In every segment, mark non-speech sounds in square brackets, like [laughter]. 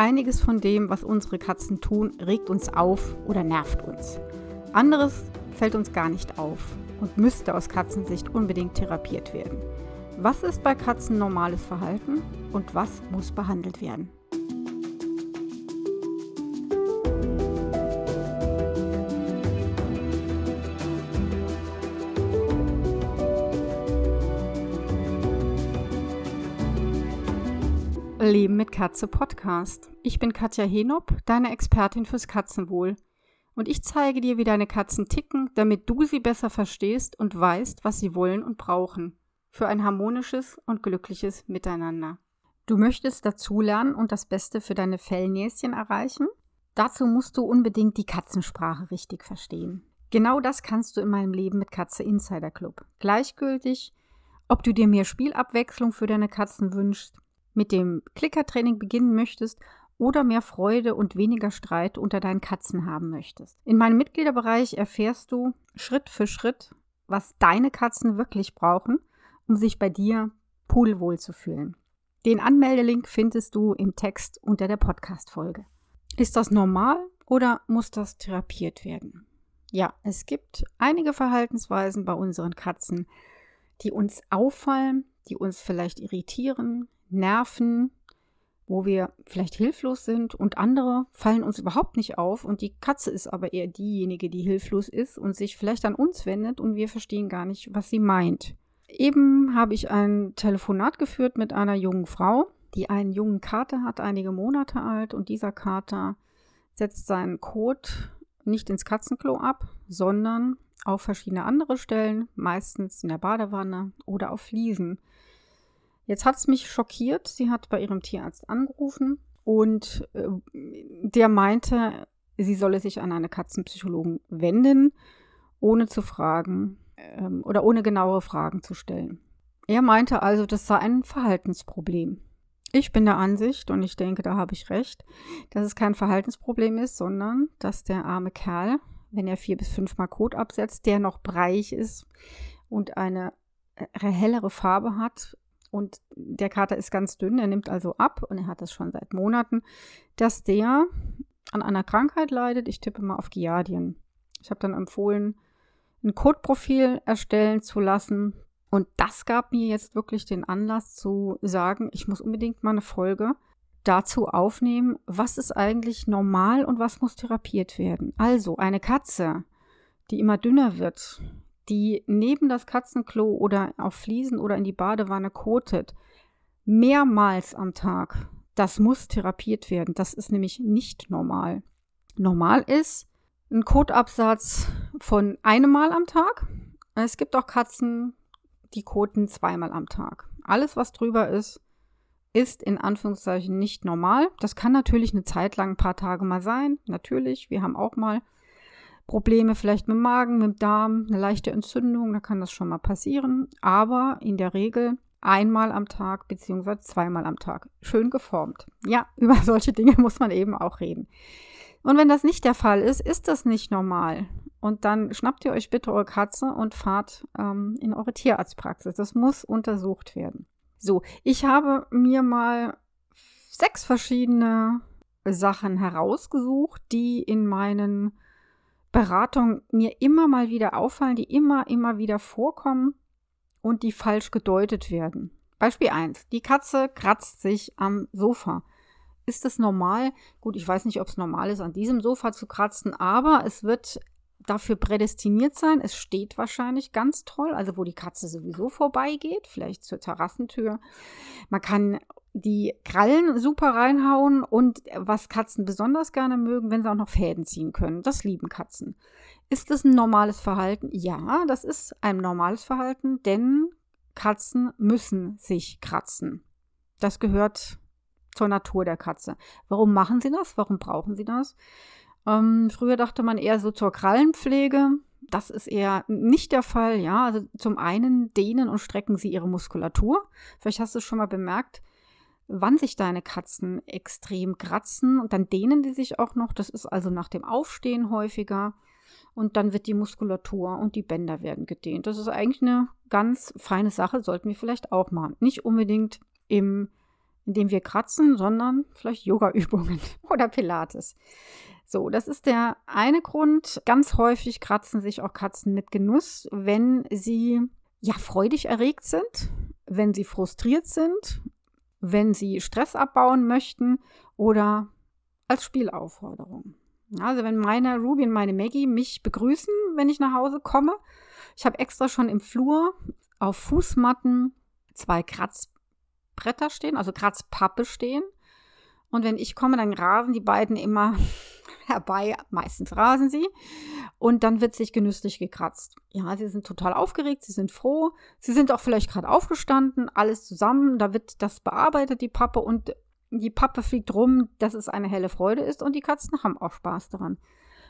Einiges von dem, was unsere Katzen tun, regt uns auf oder nervt uns. Anderes fällt uns gar nicht auf und müsste aus Katzensicht unbedingt therapiert werden. Was ist bei Katzen normales Verhalten und was muss behandelt werden? Leben mit Katze Podcast. Ich bin Katja Henop, deine Expertin fürs Katzenwohl. Und ich zeige dir, wie deine Katzen ticken, damit du sie besser verstehst und weißt, was sie wollen und brauchen. Für ein harmonisches und glückliches Miteinander. Du möchtest dazulernen und das Beste für deine Fellnäschen erreichen? Dazu musst du unbedingt die Katzensprache richtig verstehen. Genau das kannst du in meinem Leben mit Katze Insider Club. Gleichgültig, ob du dir mehr Spielabwechslung für deine Katzen wünschst, mit dem Klickertraining beginnen möchtest oder mehr Freude und weniger Streit unter deinen Katzen haben möchtest. In meinem Mitgliederbereich erfährst du Schritt für Schritt, was deine Katzen wirklich brauchen, um sich bei dir pudelwohl zu fühlen. Den Anmeldelink findest du im Text unter der Podcast-Folge. Ist das normal oder muss das therapiert werden? Ja, es gibt einige Verhaltensweisen bei unseren Katzen, die uns auffallen, die uns vielleicht irritieren, nerven, wo wir vielleicht hilflos sind und andere fallen uns überhaupt nicht auf und die Katze ist aber eher diejenige, die hilflos ist und sich vielleicht an uns wendet und wir verstehen gar nicht, was sie meint. Eben habe ich ein Telefonat geführt mit einer jungen Frau, die einen jungen Kater hat, einige Monate alt und dieser Kater setzt seinen Kot nicht ins Katzenklo ab, sondern auf verschiedene andere Stellen, meistens in der Badewanne oder auf Fliesen. Jetzt hat es mich schockiert. Sie hat bei ihrem Tierarzt angerufen und äh, der meinte, sie solle sich an eine Katzenpsychologen wenden, ohne zu fragen ähm, oder ohne genauere Fragen zu stellen. Er meinte also, das sei ein Verhaltensproblem. Ich bin der Ansicht, und ich denke, da habe ich recht, dass es kein Verhaltensproblem ist, sondern dass der arme Kerl, wenn er vier bis fünfmal Kot absetzt, der noch breiig ist und eine äh, hellere Farbe hat, und der Kater ist ganz dünn, er nimmt also ab und er hat das schon seit Monaten, dass der an einer Krankheit leidet. Ich tippe mal auf Giardien. Ich habe dann empfohlen, ein Codeprofil erstellen zu lassen. Und das gab mir jetzt wirklich den Anlass zu sagen, ich muss unbedingt mal eine Folge dazu aufnehmen, was ist eigentlich normal und was muss therapiert werden. Also eine Katze, die immer dünner wird, die neben das Katzenklo oder auf Fliesen oder in die Badewanne kotet, mehrmals am Tag, das muss therapiert werden. Das ist nämlich nicht normal. Normal ist ein Kotabsatz von einem Mal am Tag. Es gibt auch Katzen, die koten zweimal am Tag. Alles, was drüber ist, ist in Anführungszeichen nicht normal. Das kann natürlich eine Zeit lang, ein paar Tage mal sein. Natürlich, wir haben auch mal Probleme vielleicht mit dem Magen, mit dem Darm, eine leichte Entzündung, da kann das schon mal passieren. Aber in der Regel einmal am Tag bzw. zweimal am Tag. Schön geformt. Ja, [laughs] über solche Dinge muss man eben auch reden. Und wenn das nicht der Fall ist, ist das nicht normal. Und dann schnappt ihr euch bitte eure Katze und fahrt ähm, in eure Tierarztpraxis. Das muss untersucht werden. So, ich habe mir mal sechs verschiedene Sachen herausgesucht, die in meinen Beratungen mir immer mal wieder auffallen, die immer, immer wieder vorkommen und die falsch gedeutet werden. Beispiel 1. Die Katze kratzt sich am Sofa. Ist es normal? Gut, ich weiß nicht, ob es normal ist, an diesem Sofa zu kratzen, aber es wird dafür prädestiniert sein. Es steht wahrscheinlich ganz toll, also wo die Katze sowieso vorbeigeht, vielleicht zur Terrassentür. Man kann die Krallen super reinhauen und was Katzen besonders gerne mögen, wenn sie auch noch Fäden ziehen können. Das lieben Katzen. Ist das ein normales Verhalten? Ja, das ist ein normales Verhalten, denn Katzen müssen sich kratzen. Das gehört zur Natur der Katze. Warum machen sie das? Warum brauchen sie das? Ähm, früher dachte man eher so zur Krallenpflege. Das ist eher nicht der Fall, ja. Also zum einen dehnen und strecken sie ihre Muskulatur. Vielleicht hast du es schon mal bemerkt, wann sich deine Katzen extrem kratzen und dann dehnen die sich auch noch. Das ist also nach dem Aufstehen häufiger. Und dann wird die Muskulatur und die Bänder werden gedehnt. Das ist eigentlich eine ganz feine Sache, sollten wir vielleicht auch machen. Nicht unbedingt im indem wir kratzen, sondern vielleicht Yoga-Übungen [laughs] oder Pilates. So, das ist der eine Grund. Ganz häufig kratzen sich auch Katzen mit Genuss, wenn sie ja freudig erregt sind, wenn sie frustriert sind, wenn sie Stress abbauen möchten oder als Spielaufforderung. Also wenn meine Ruby und meine Maggie mich begrüßen, wenn ich nach Hause komme. Ich habe extra schon im Flur auf Fußmatten zwei Kratzbretter stehen, also Kratzpappe stehen. Und wenn ich komme, dann rasen die beiden immer [laughs] herbei. Meistens rasen sie. Und dann wird sich genüsslich gekratzt. Ja, sie sind total aufgeregt, sie sind froh. Sie sind auch vielleicht gerade aufgestanden, alles zusammen. Da wird das bearbeitet, die Pappe. Und die Pappe fliegt rum, dass es eine helle Freude ist. Und die Katzen haben auch Spaß daran.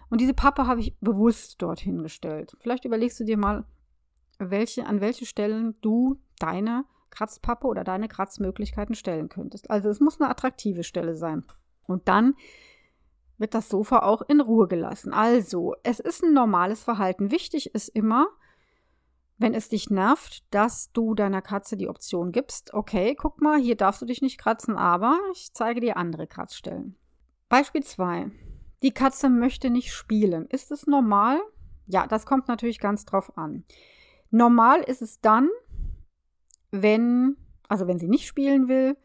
Und diese Pappe habe ich bewusst dorthin gestellt. Vielleicht überlegst du dir mal, welche, an welche Stellen du deine Kratzpappe oder deine Kratzmöglichkeiten stellen könntest. Also es muss eine attraktive Stelle sein. Und dann wird das Sofa auch in Ruhe gelassen. Also, es ist ein normales Verhalten. Wichtig ist immer, wenn es dich nervt, dass du deiner Katze die Option gibst, okay, guck mal, hier darfst du dich nicht kratzen, aber ich zeige dir andere Kratzstellen. Beispiel 2. Die Katze möchte nicht spielen. Ist es normal? Ja, das kommt natürlich ganz drauf an. Normal ist es dann, wenn, also wenn sie nicht spielen will,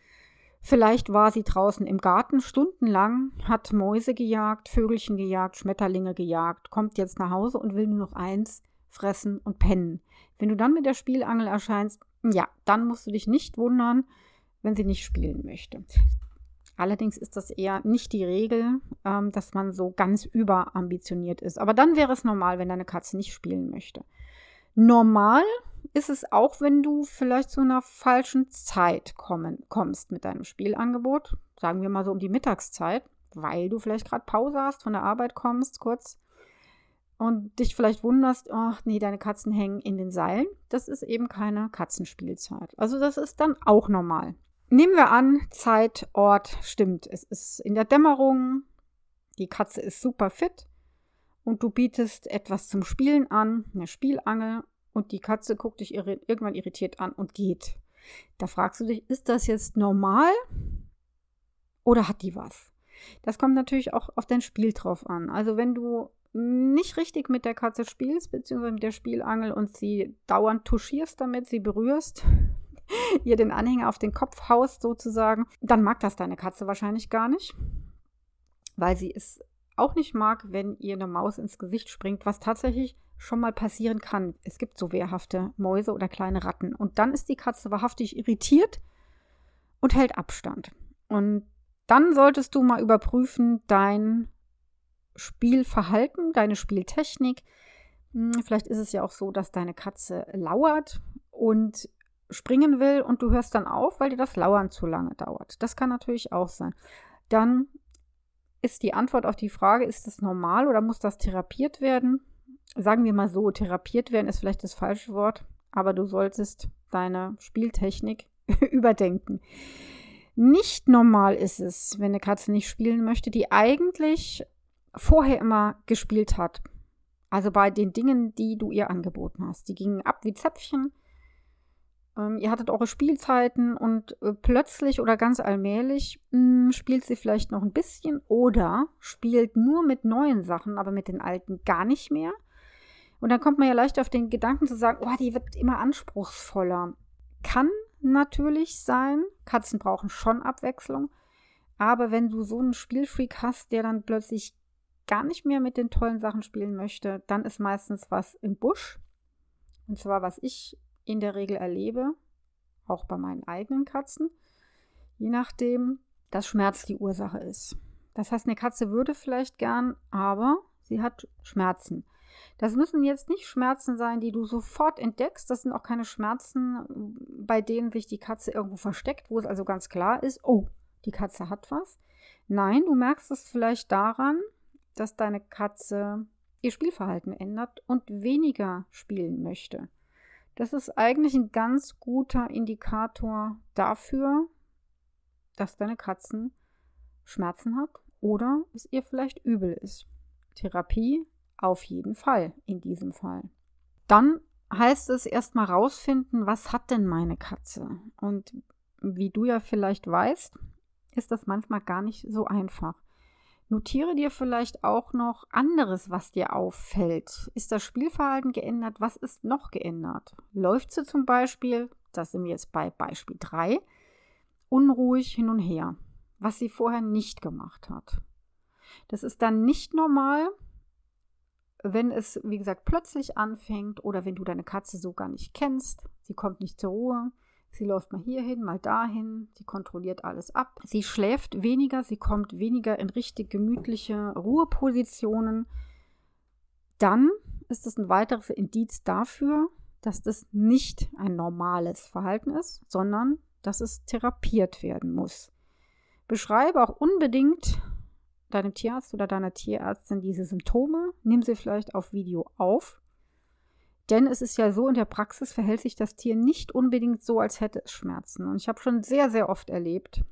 Vielleicht war sie draußen im Garten stundenlang, hat Mäuse gejagt, Vögelchen gejagt, Schmetterlinge gejagt, kommt jetzt nach Hause und will nur noch eins, fressen und pennen. Wenn du dann mit der Spielangel erscheinst, ja, dann musst du dich nicht wundern, wenn sie nicht spielen möchte. Allerdings ist das eher nicht die Regel, ähm, dass man so ganz überambitioniert ist. Aber dann wäre es normal, wenn deine Katze nicht spielen möchte. Normal ist es auch, wenn du vielleicht zu einer falschen Zeit kommen, kommst mit deinem Spielangebot. Sagen wir mal so um die Mittagszeit, weil du vielleicht gerade Pause hast, von der Arbeit kommst, kurz und dich vielleicht wunderst, ach nee, deine Katzen hängen in den Seilen. Das ist eben keine Katzenspielzeit. Also das ist dann auch normal. Nehmen wir an, Zeit, Ort stimmt. Es ist in der Dämmerung, die Katze ist super fit und du bietest etwas zum Spielen an, eine Spielangel und die Katze guckt dich irri irgendwann irritiert an und geht. Da fragst du dich, ist das jetzt normal oder hat die was? Das kommt natürlich auch auf dein Spiel drauf an. Also wenn du nicht richtig mit der Katze spielst, beziehungsweise mit der Spielangel und sie dauernd touchierst damit, sie berührst, [laughs] ihr den Anhänger auf den Kopf haust sozusagen, dann mag das deine Katze wahrscheinlich gar nicht, weil sie es auch nicht mag, wenn ihr eine Maus ins Gesicht springt, was tatsächlich schon mal passieren kann. Es gibt so wehrhafte Mäuse oder kleine Ratten. Und dann ist die Katze wahrhaftig irritiert und hält Abstand. Und dann solltest du mal überprüfen dein Spielverhalten, deine Spieltechnik. Hm, vielleicht ist es ja auch so, dass deine Katze lauert und springen will und du hörst dann auf, weil dir das Lauern zu lange dauert. Das kann natürlich auch sein. Dann ist die Antwort auf die Frage, ist das normal oder muss das therapiert werden? sagen wir mal so, therapiert werden ist vielleicht das falsche Wort, aber du solltest deine Spieltechnik [laughs] überdenken. Nicht normal ist es, wenn eine Katze nicht spielen möchte, die eigentlich vorher immer gespielt hat. Also bei den Dingen, die du ihr angeboten hast. Die gingen ab wie Zäpfchen. Ähm, ihr hattet eure Spielzeiten und äh, plötzlich oder ganz allmählich mh, hm, spielt sie vielleicht noch ein bisschen oder spielt nur mit neuen Sachen, aber mit den alten gar nicht mehr. Und dann kommt man ja leicht auf den Gedanken zu sagen, oh, die wird immer anspruchsvoller. Kann natürlich sein. Katzen brauchen schon Abwechslung. Aber wenn du so einen Spielfreak hast, der dann plötzlich gar nicht mehr mit den tollen Sachen spielen möchte, dann ist meistens was im Busch. Und zwar, was ich in der Regel erlebe, auch bei meinen eigenen Katzen, je nachdem, dass Schmerz die Ursache ist. Das heißt, eine Katze würde vielleicht gern, aber sie hat Schmerzen. Das müssen jetzt nicht Schmerzen sein, die du sofort entdeckst. Das sind auch keine Schmerzen, bei denen sich die Katze irgendwo versteckt, wo es also ganz klar ist, oh, die Katze hat was. Nein, du merkst es vielleicht daran, dass deine Katze ihr Spielverhalten ändert und weniger spielen möchte. Das ist eigentlich ein ganz guter Indikator dafür, dass deine Katzen Schmerzen hat oder es ihr vielleicht übel ist. Therapie auf jeden Fall in diesem Fall. Dann heißt es erstmal rausfinden, was hat denn meine Katze? Und wie du ja vielleicht weißt, ist das manchmal gar nicht so einfach. Notiere dir vielleicht auch noch anderes, was dir auffällt. Ist das Spielverhalten geändert? Was ist noch geändert? Läuft sie zum Beispiel, das sind wir jetzt bei Beispiel 3, unruhig hin und her, was sie vorher nicht gemacht hat. Das ist dann nicht normal, wenn es, wie gesagt, plötzlich anfängt oder wenn du deine Katze so gar nicht kennst, sie kommt nicht zur Ruhe, sie läuft mal hierhin, mal dahin, sie kontrolliert alles ab, sie schläft weniger, sie kommt weniger in richtig gemütliche Ruhepositionen, dann ist es ein weiteres Indiz dafür, dass das nicht ein normales Verhalten ist, sondern dass es therapiert werden muss. Beschreibe auch unbedingt deinem Tierarzt oder deiner Tierärztin diese Symptome, nimm sie vielleicht auf Video auf. Denn es ist ja so, in der Praxis verhält sich das Tier nicht unbedingt so, als hätte es Schmerzen. Und ich habe schon sehr, sehr oft erlebt,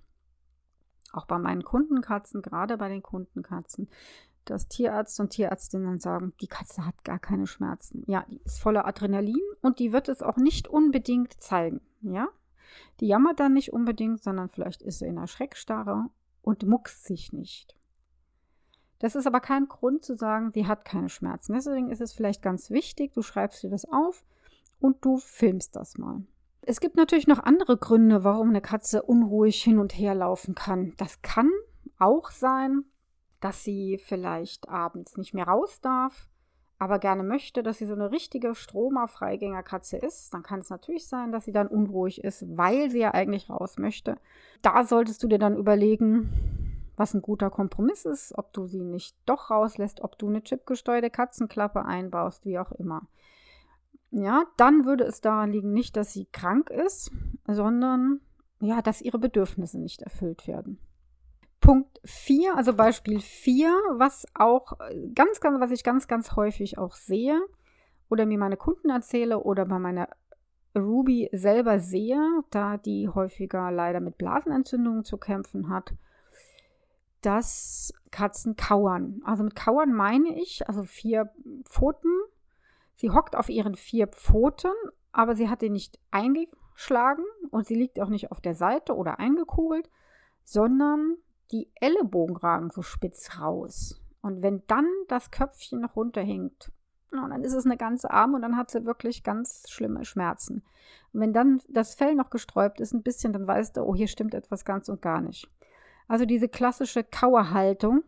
auch bei meinen Kundenkatzen, gerade bei den Kundenkatzen, dass Tierärzte und Tierärztinnen sagen, die Katze hat gar keine Schmerzen. Ja, die ist voller Adrenalin und die wird es auch nicht unbedingt zeigen. Ja, die jammert dann nicht unbedingt, sondern vielleicht ist sie in einer Schreckstarre und muckst sich nicht. Das ist aber kein Grund zu sagen, die hat keine Schmerzen. Deswegen ist es vielleicht ganz wichtig, du schreibst dir das auf und du filmst das mal. Es gibt natürlich noch andere Gründe, warum eine Katze unruhig hin und her laufen kann. Das kann auch sein, dass sie vielleicht abends nicht mehr raus darf, aber gerne möchte, dass sie so eine richtige Stromer-Freigängerkatze ist, dann kann es natürlich sein, dass sie dann unruhig ist, weil sie ja eigentlich raus möchte. Da solltest du dir dann überlegen, was ein guter Kompromiss ist, ob du sie nicht doch rauslässt, ob du eine chipgesteuerte Katzenklappe einbaust, wie auch immer. Ja, dann würde es daran liegen, nicht, dass sie krank ist, sondern ja, dass ihre Bedürfnisse nicht erfüllt werden. Punkt 4, also Beispiel 4, was auch ganz, ganz, was ich ganz, ganz häufig auch sehe oder mir meine Kunden erzähle oder bei meiner Ruby selber sehe, da die häufiger leider mit Blasenentzündungen zu kämpfen hat, dass Katzen kauern. Also mit kauern meine ich, also vier Pfoten. Sie hockt auf ihren vier Pfoten, aber sie hat den nicht eingeschlagen und sie liegt auch nicht auf der Seite oder eingekugelt, sondern die Ellenbogen ragen so spitz raus. Und wenn dann das Köpfchen noch runterhängt, dann ist es eine ganze Arm und dann hat sie wirklich ganz schlimme Schmerzen. Und wenn dann das Fell noch gesträubt ist ein bisschen, dann weißt du, oh, hier stimmt etwas ganz und gar nicht. Also diese klassische Kauerhaltung,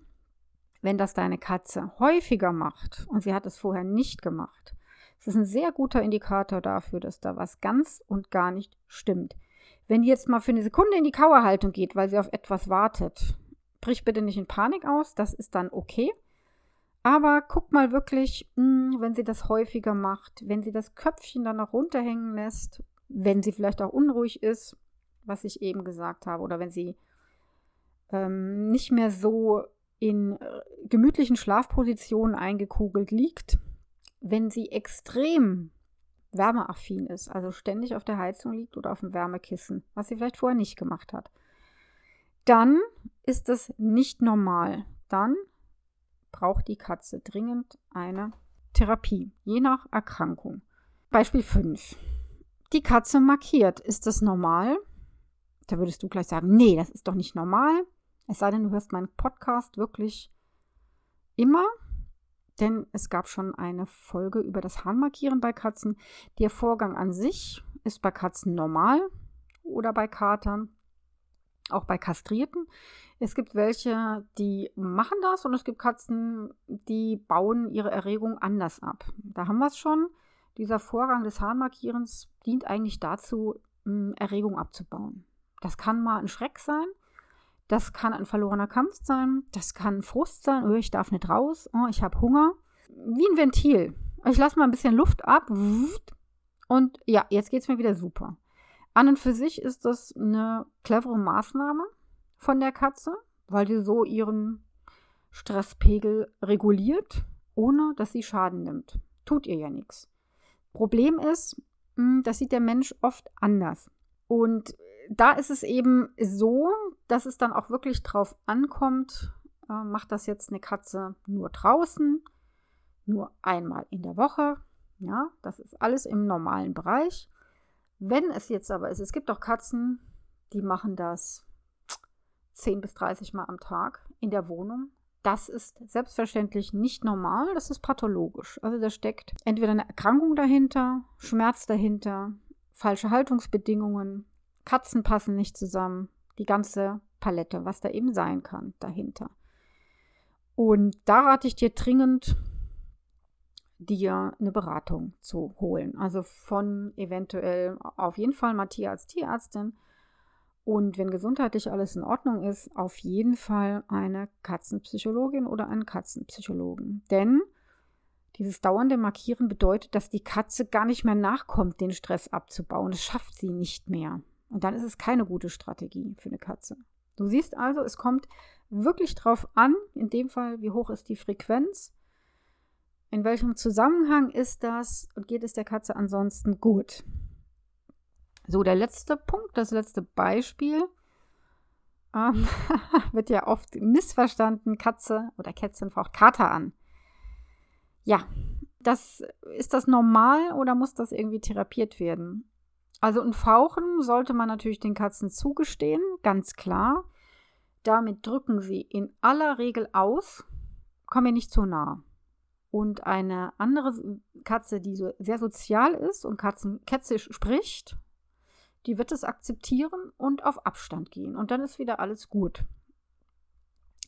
wenn das deine Katze häufiger macht und sie hat es vorher nicht gemacht, das ist ein sehr guter Indikator dafür, dass da was ganz und gar nicht stimmt. Wenn die jetzt mal für eine Sekunde in die Kauerhaltung geht, weil sie auf etwas wartet, brich bitte nicht in Panik aus, das ist dann okay. Aber guck mal wirklich, hm, wenn sie das häufiger macht, wenn sie das Köpfchen dann noch runterhängen lässt, wenn sie vielleicht auch unruhig ist, was ich eben gesagt habe, oder wenn sie ähm, nicht mehr so in äh, gemütlichen Schlafpositionen eingekugelt liegt, wenn sie extrem wärmeaffin ist, also ständig auf der Heizung liegt oder auf dem Wärmekissen, was sie vielleicht vorher nicht gemacht hat, dann ist das nicht normal. Dann braucht die Katze dringend eine Therapie, je nach Erkrankung. Beispiel 5. Die Katze markiert. Ist das normal? Da würdest du gleich sagen, nee, das ist doch nicht normal. Es sei denn, du hörst meinen Podcast wirklich immer denn es gab schon eine Folge über das Harnmarkieren bei Katzen. Der Vorgang an sich ist bei Katzen normal oder bei Katern, auch bei Kastrierten. Es gibt welche, die machen das und es gibt Katzen, die bauen ihre Erregung anders ab. Da haben wir es schon. Dieser Vorgang des Harnmarkierens dient eigentlich dazu, Erregung abzubauen. Das kann mal ein Schreck sein, das kann ein verlorener Kampf sein, das kann Frust sein, oh, ich darf nicht raus, oh, ich habe Hunger. Wie ein Ventil. Ich lasse mal ein bisschen Luft ab und ja, jetzt geht es mir wieder super. An und für sich ist das eine clevere Maßnahme von der Katze, weil sie so ihren Stresspegel reguliert, ohne dass sie Schaden nimmt. Tut ihr ja nichts. Problem ist, hm, das sieht der Mensch oft anders. Und da ist es eben so, dass es dann auch wirklich drauf ankommt, äh, macht das jetzt eine Katze nur draußen, nur einmal in der Woche. Ja, das ist alles im normalen Bereich. Wenn es jetzt aber ist, es gibt auch Katzen, die machen das 10 bis 30 Mal am Tag in der Wohnung. Das ist selbstverständlich nicht normal, das ist pathologisch. Also da steckt entweder eine Erkrankung dahinter, Schmerz dahinter, falsche Haltungsbedingungen, Katzen passen nicht zusammen, die ganze Palette, was da eben sein kann dahinter. Und da rate ich dir dringend, dir eine Beratung zu holen. Also von eventuell auf jeden Fall Matthias als Tierärztin und wenn gesundheitlich alles in Ordnung ist, auf jeden Fall eine Katzenpsychologin oder einen Katzenpsychologen. Denn dieses dauernde Markieren bedeutet, dass die Katze gar nicht mehr nachkommt, den Stress abzubauen. Das schafft sie nicht mehr. Und dann ist es keine gute Strategie für eine Katze. Du siehst also, es kommt wirklich drauf an, in dem Fall, wie hoch ist die Frequenz, in welchem Zusammenhang ist das und geht es der Katze ansonsten gut. So, der letzte Punkt, das letzte Beispiel ähm, [laughs] wird ja oft missverstanden, Katze oder Kätzchen braucht Kater an. Ja, das, ist das normal oder muss das irgendwie therapiert werden? Also ein Fauchen sollte man natürlich den Katzen zugestehen, ganz klar. Damit drücken sie in aller Regel aus, kommen mir nicht zu nah. Und eine andere Katze, die so sehr sozial ist und Katzen, kätzisch spricht, die wird es akzeptieren und auf Abstand gehen. Und dann ist wieder alles gut.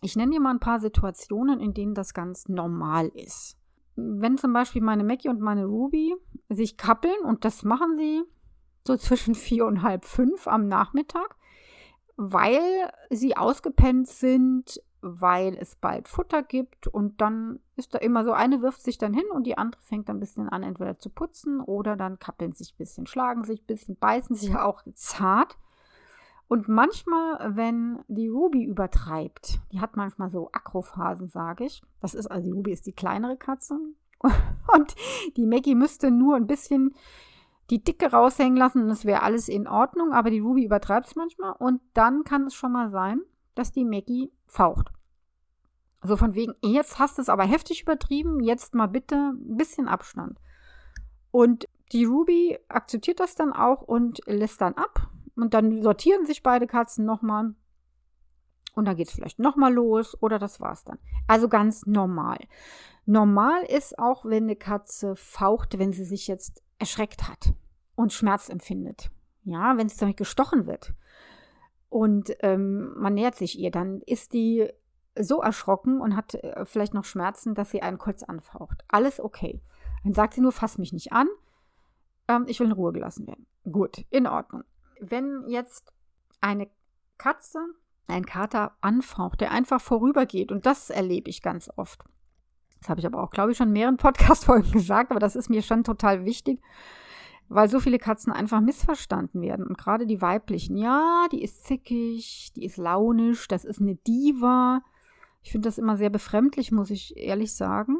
Ich nenne dir mal ein paar Situationen, in denen das ganz normal ist. Wenn zum Beispiel meine Mackie und meine Ruby sich kappeln, und das machen sie so zwischen vier und halb fünf am Nachmittag, weil sie ausgepennt sind, weil es bald Futter gibt und dann ist da immer so, eine wirft sich dann hin und die andere fängt dann ein bisschen an, entweder zu putzen oder dann kappeln sich ein bisschen, schlagen sich ein bisschen, beißen sich [laughs] auch zart. Und manchmal, wenn die Ruby übertreibt, die hat manchmal so Akrophasen, sage ich. Das ist, also die Ruby ist die kleinere Katze. [laughs] Und die Maggie müsste nur ein bisschen die Dicke raushängen lassen und es wäre alles in Ordnung, aber die Ruby übertreibt es manchmal und dann kann es schon mal sein, dass die Maggie faucht. So von wegen, jetzt hast du es aber heftig übertrieben, jetzt mal bitte ein bisschen Abstand. Und die Ruby akzeptiert das dann auch und lässt dann ab. Und dann sortieren sich beide Katzen nochmal. Und dann geht es vielleicht nochmal los oder das war's dann. Also ganz normal. Normal ist auch, wenn eine Katze faucht, wenn sie sich jetzt erschreckt hat und Schmerz empfindet. Ja, wenn sie damit gestochen wird und ähm, man nähert sich ihr, dann ist die so erschrocken und hat äh, vielleicht noch Schmerzen, dass sie einen kurz anfaucht. Alles okay. Dann sagt sie nur, fass mich nicht an. Ähm, ich will in Ruhe gelassen werden. Gut, in Ordnung. Wenn jetzt eine Katze einen Kater anfaucht, der einfach vorübergeht, und das erlebe ich ganz oft. Das habe ich aber auch, glaube ich, schon in mehreren [laughs] Podcast-Folgen gesagt, aber das ist mir schon total wichtig, weil so viele Katzen einfach missverstanden werden. Und gerade die weiblichen, ja, die ist zickig, die ist launisch, das ist eine Diva. Ich finde das immer sehr befremdlich, muss ich ehrlich sagen,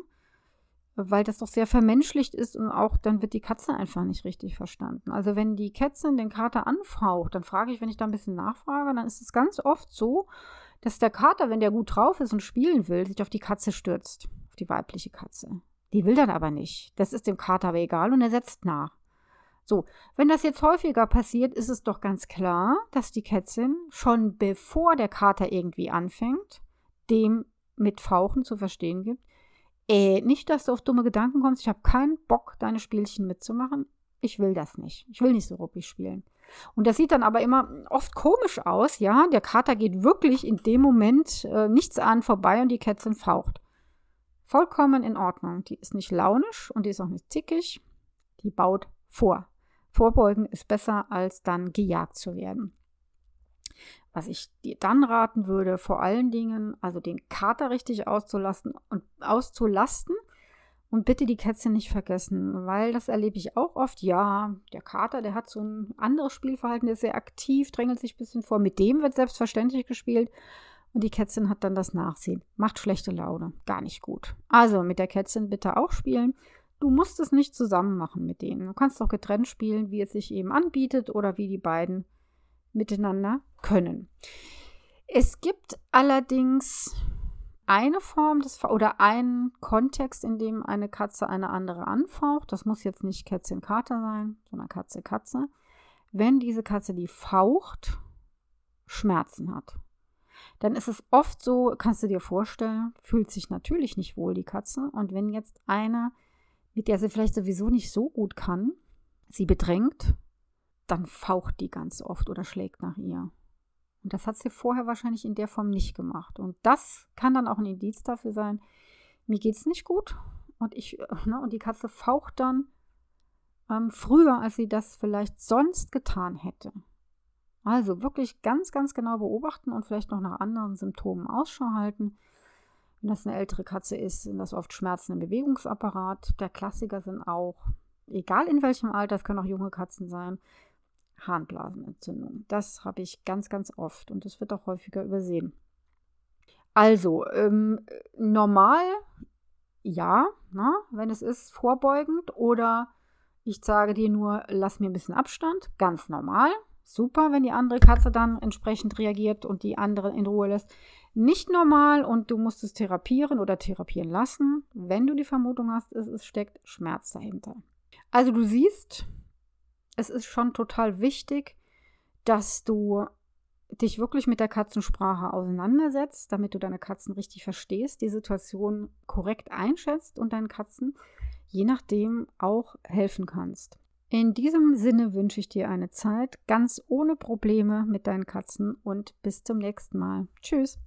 weil das doch sehr vermenschlicht ist und auch dann wird die Katze einfach nicht richtig verstanden. Also wenn die Kätzin den Kater anfaucht, dann frage ich, wenn ich da ein bisschen nachfrage, dann ist es ganz oft so, dass der Kater, wenn der gut drauf ist und spielen will, sich auf die Katze stürzt, die weibliche Katze. Die will dann aber nicht. Das ist dem Kater aber egal und er setzt nach. So, wenn das jetzt häufiger passiert, ist es doch ganz klar, dass die Kätzin schon bevor der Kater irgendwie anfängt, dem mit Fauchen zu verstehen gibt, äh, nicht, dass du auf dumme Gedanken kommst, ich habe keinen Bock, deine Spielchen mitzumachen. Ich will das nicht. Ich will nicht so ruppig spielen. Und das sieht dann aber immer oft komisch aus, ja. Der Kater geht wirklich in dem Moment äh, nichts an vorbei und die Kätzin faucht. Vollkommen in Ordnung. Die ist nicht launisch und die ist auch nicht zickig. Die baut vor. Vorbeugen ist besser, als dann gejagt zu werden. Was ich dir dann raten würde, vor allen Dingen, also den Kater richtig auszulasten und auszulasten und bitte die Kätzchen nicht vergessen, weil das erlebe ich auch oft. Ja, der Kater, der hat so ein anderes Spielverhalten, der ist sehr aktiv, drängelt sich ein bisschen vor. Mit dem wird selbstverständlich gespielt. Und die Kätzchen hat dann das Nachsehen. Macht schlechte Laune. Gar nicht gut. Also mit der Kätzchen bitte auch spielen. Du musst es nicht zusammen machen mit denen. Du kannst auch getrennt spielen, wie es sich eben anbietet oder wie die beiden miteinander können. Es gibt allerdings eine Form des oder einen Kontext, in dem eine Katze eine andere anfaucht. Das muss jetzt nicht Kätzchen Kater sein, sondern Katze Katze. Wenn diese Katze die faucht, Schmerzen hat. Dann ist es oft so, kannst du dir vorstellen, fühlt sich natürlich nicht wohl die Katze. Und wenn jetzt eine, mit der sie vielleicht sowieso nicht so gut kann, sie bedrängt, dann faucht die ganz oft oder schlägt nach ihr. Und das hat sie vorher wahrscheinlich in der Form nicht gemacht. Und das kann dann auch ein Indiz dafür sein, mir geht es nicht gut. Und ich, ne, und die Katze faucht dann ähm, früher, als sie das vielleicht sonst getan hätte. Also wirklich ganz, ganz genau beobachten und vielleicht noch nach anderen Symptomen Ausschau halten. Wenn das eine ältere Katze ist, sind das oft Schmerzen im Bewegungsapparat. Der Klassiker sind auch, egal in welchem Alter, es können auch junge Katzen sein, Harnblasenentzündung. Das habe ich ganz, ganz oft und das wird auch häufiger übersehen. Also, ähm, normal, ja, na, ne, wenn es ist, vorbeugend oder ich sage dir nur, lass mir ein bisschen Abstand, ganz normal. Super, wenn die andere Katze dann entsprechend reagiert und die andere in Ruhe lässt. Nicht normal und du musst es therapieren oder therapieren lassen, wenn du die Vermutung hast, es, es steckt Schmerz dahinter. Also du siehst, es ist schon total wichtig, dass du dich wirklich mit der Katzensprache auseinandersetzt, damit du deine Katzen richtig verstehst, die Situation korrekt einschätzt und deinen Katzen je nachdem auch helfen kannst. In diesem Sinne wünsche ich dir eine Zeit ganz ohne Probleme mit deinen Katzen und bis zum nächsten Mal. Tschüss.